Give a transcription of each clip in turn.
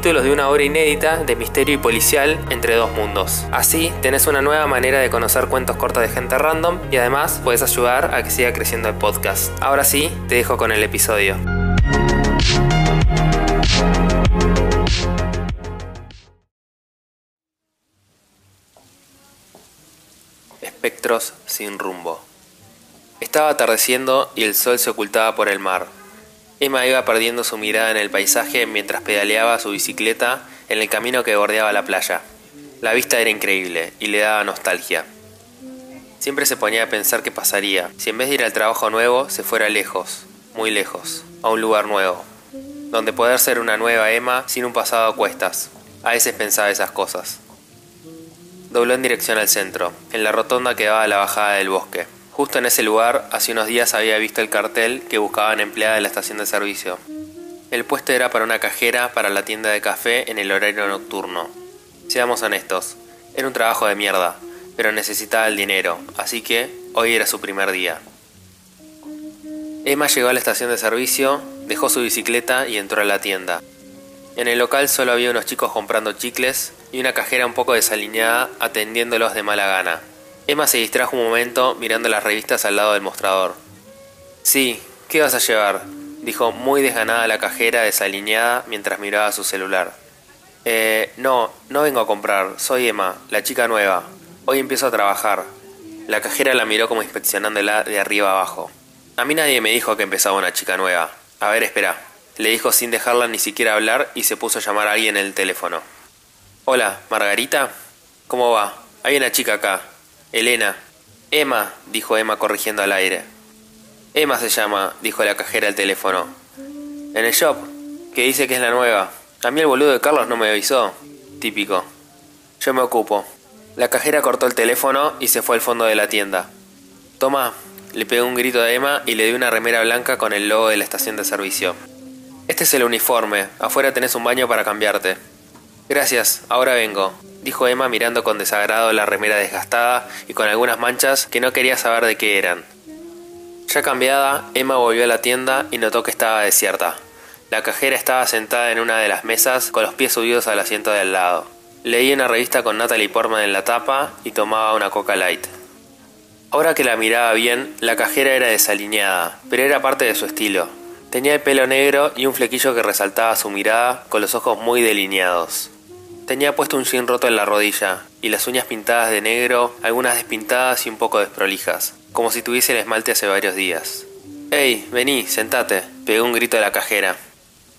de una obra inédita de misterio y policial entre dos mundos. Así tenés una nueva manera de conocer cuentos cortos de gente random y además puedes ayudar a que siga creciendo el podcast. Ahora sí, te dejo con el episodio. Espectros sin rumbo. Estaba atardeciendo y el sol se ocultaba por el mar. Emma iba perdiendo su mirada en el paisaje mientras pedaleaba su bicicleta en el camino que bordeaba la playa. La vista era increíble y le daba nostalgia. Siempre se ponía a pensar qué pasaría si en vez de ir al trabajo nuevo se fuera lejos, muy lejos, a un lugar nuevo, donde poder ser una nueva Emma sin un pasado a cuestas. A veces pensaba esas cosas. Dobló en dirección al centro, en la rotonda que daba a la bajada del bosque. Justo en ese lugar, hace unos días había visto el cartel que buscaban empleada de la estación de servicio. El puesto era para una cajera para la tienda de café en el horario nocturno. Seamos honestos, era un trabajo de mierda, pero necesitaba el dinero, así que hoy era su primer día. Emma llegó a la estación de servicio, dejó su bicicleta y entró a la tienda. En el local solo había unos chicos comprando chicles y una cajera un poco desalineada atendiéndolos de mala gana. Emma se distrajo un momento mirando las revistas al lado del mostrador. Sí, ¿qué vas a llevar? dijo muy desganada la cajera desalineada mientras miraba su celular. Eh, no, no vengo a comprar, soy Emma, la chica nueva. Hoy empiezo a trabajar. La cajera la miró como inspeccionándola de arriba abajo. A mí nadie me dijo que empezaba una chica nueva. A ver, espera. Le dijo sin dejarla ni siquiera hablar y se puso a llamar a alguien en el teléfono. Hola, Margarita. ¿Cómo va? Hay una chica acá. Elena. Emma, dijo Emma corrigiendo al aire. Emma se llama, dijo la cajera al teléfono. En el shop, que dice que es la nueva. A mí el boludo de Carlos no me avisó. Típico. Yo me ocupo. La cajera cortó el teléfono y se fue al fondo de la tienda. Toma, le pegó un grito a Emma y le dio una remera blanca con el logo de la estación de servicio. Este es el uniforme, afuera tenés un baño para cambiarte. Gracias, ahora vengo dijo Emma mirando con desagrado la remera desgastada y con algunas manchas que no quería saber de qué eran. Ya cambiada, Emma volvió a la tienda y notó que estaba desierta. La cajera estaba sentada en una de las mesas con los pies subidos al asiento de al lado. Leía una revista con Natalie Portman en la tapa y tomaba una Coca Light. Ahora que la miraba bien, la cajera era desalineada, pero era parte de su estilo. Tenía el pelo negro y un flequillo que resaltaba su mirada con los ojos muy delineados. Tenía puesto un jean roto en la rodilla y las uñas pintadas de negro, algunas despintadas y un poco desprolijas, como si tuviese el esmalte hace varios días. ¡Ey, vení, sentate! pegó un grito de la cajera.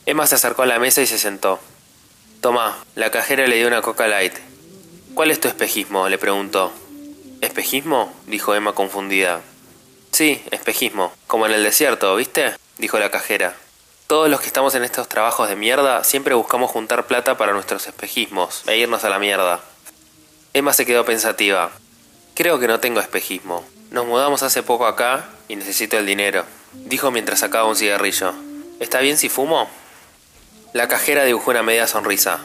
Emma se acercó a la mesa y se sentó. Tomá, la cajera le dio una coca light. ¿Cuál es tu espejismo? le preguntó. ¿Espejismo? dijo Emma confundida. Sí, espejismo, como en el desierto, ¿viste? dijo la cajera. Todos los que estamos en estos trabajos de mierda siempre buscamos juntar plata para nuestros espejismos e irnos a la mierda. Emma se quedó pensativa. Creo que no tengo espejismo. Nos mudamos hace poco acá y necesito el dinero, dijo mientras sacaba un cigarrillo. ¿Está bien si fumo? La cajera dibujó una media sonrisa.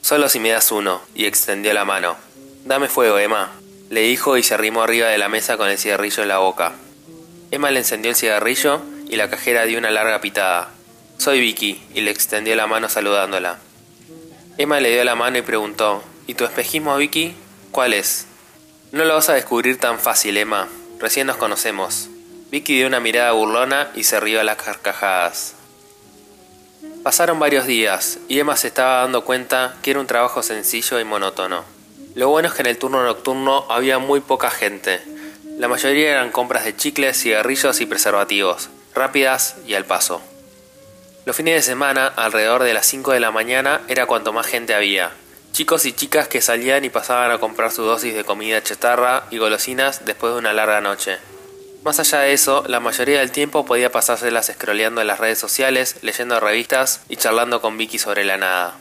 Solo si me das uno, y extendió la mano. Dame fuego, Emma, le dijo y se arrimó arriba de la mesa con el cigarrillo en la boca. Emma le encendió el cigarrillo y la cajera dio una larga pitada. Soy Vicky, y le extendió la mano saludándola. Emma le dio la mano y preguntó, ¿Y tu espejismo, Vicky? ¿Cuál es? No lo vas a descubrir tan fácil, Emma. Recién nos conocemos. Vicky dio una mirada burlona y se rió a las carcajadas. Pasaron varios días y Emma se estaba dando cuenta que era un trabajo sencillo y monótono. Lo bueno es que en el turno nocturno había muy poca gente. La mayoría eran compras de chicles, cigarrillos y preservativos, rápidas y al paso. Los fines de semana, alrededor de las 5 de la mañana, era cuanto más gente había. Chicos y chicas que salían y pasaban a comprar su dosis de comida chatarra y golosinas después de una larga noche. Más allá de eso, la mayoría del tiempo podía pasárselas scrolleando en las redes sociales, leyendo revistas y charlando con Vicky sobre la nada.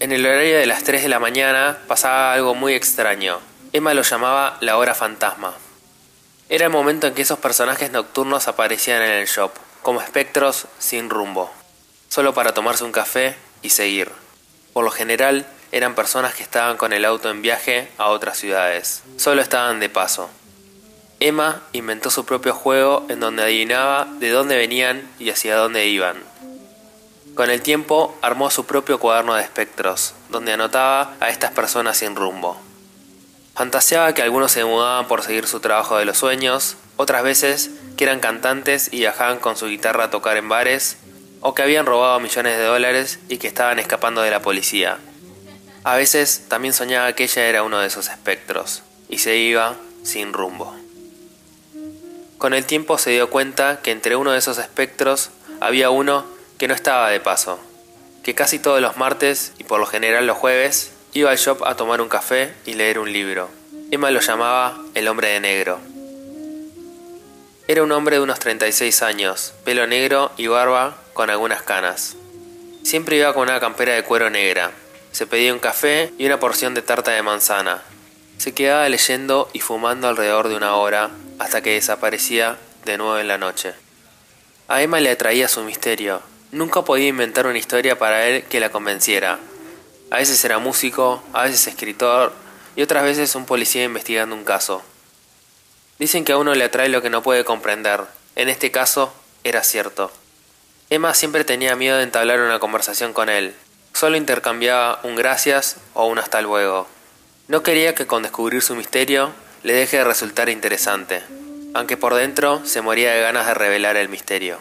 En el horario de las 3 de la mañana pasaba algo muy extraño. Emma lo llamaba la hora fantasma. Era el momento en que esos personajes nocturnos aparecían en el shop, como espectros sin rumbo, solo para tomarse un café y seguir. Por lo general, eran personas que estaban con el auto en viaje a otras ciudades, solo estaban de paso. Emma inventó su propio juego en donde adivinaba de dónde venían y hacia dónde iban. Con el tiempo armó su propio cuaderno de espectros, donde anotaba a estas personas sin rumbo. Fantaseaba que algunos se mudaban por seguir su trabajo de los sueños, otras veces que eran cantantes y viajaban con su guitarra a tocar en bares, o que habían robado millones de dólares y que estaban escapando de la policía. A veces también soñaba que ella era uno de esos espectros, y se iba sin rumbo. Con el tiempo se dio cuenta que entre uno de esos espectros había uno que no estaba de paso, que casi todos los martes y por lo general los jueves Iba al shop a tomar un café y leer un libro. Emma lo llamaba el hombre de negro. Era un hombre de unos 36 años, pelo negro y barba con algunas canas. Siempre iba con una campera de cuero negra. Se pedía un café y una porción de tarta de manzana. Se quedaba leyendo y fumando alrededor de una hora hasta que desaparecía de nuevo en la noche. A Emma le atraía su misterio. Nunca podía inventar una historia para él que la convenciera, a veces era músico, a veces escritor y otras veces un policía investigando un caso. Dicen que a uno le atrae lo que no puede comprender. En este caso, era cierto. Emma siempre tenía miedo de entablar una conversación con él. Solo intercambiaba un gracias o un hasta luego. No quería que con descubrir su misterio le deje de resultar interesante, aunque por dentro se moría de ganas de revelar el misterio.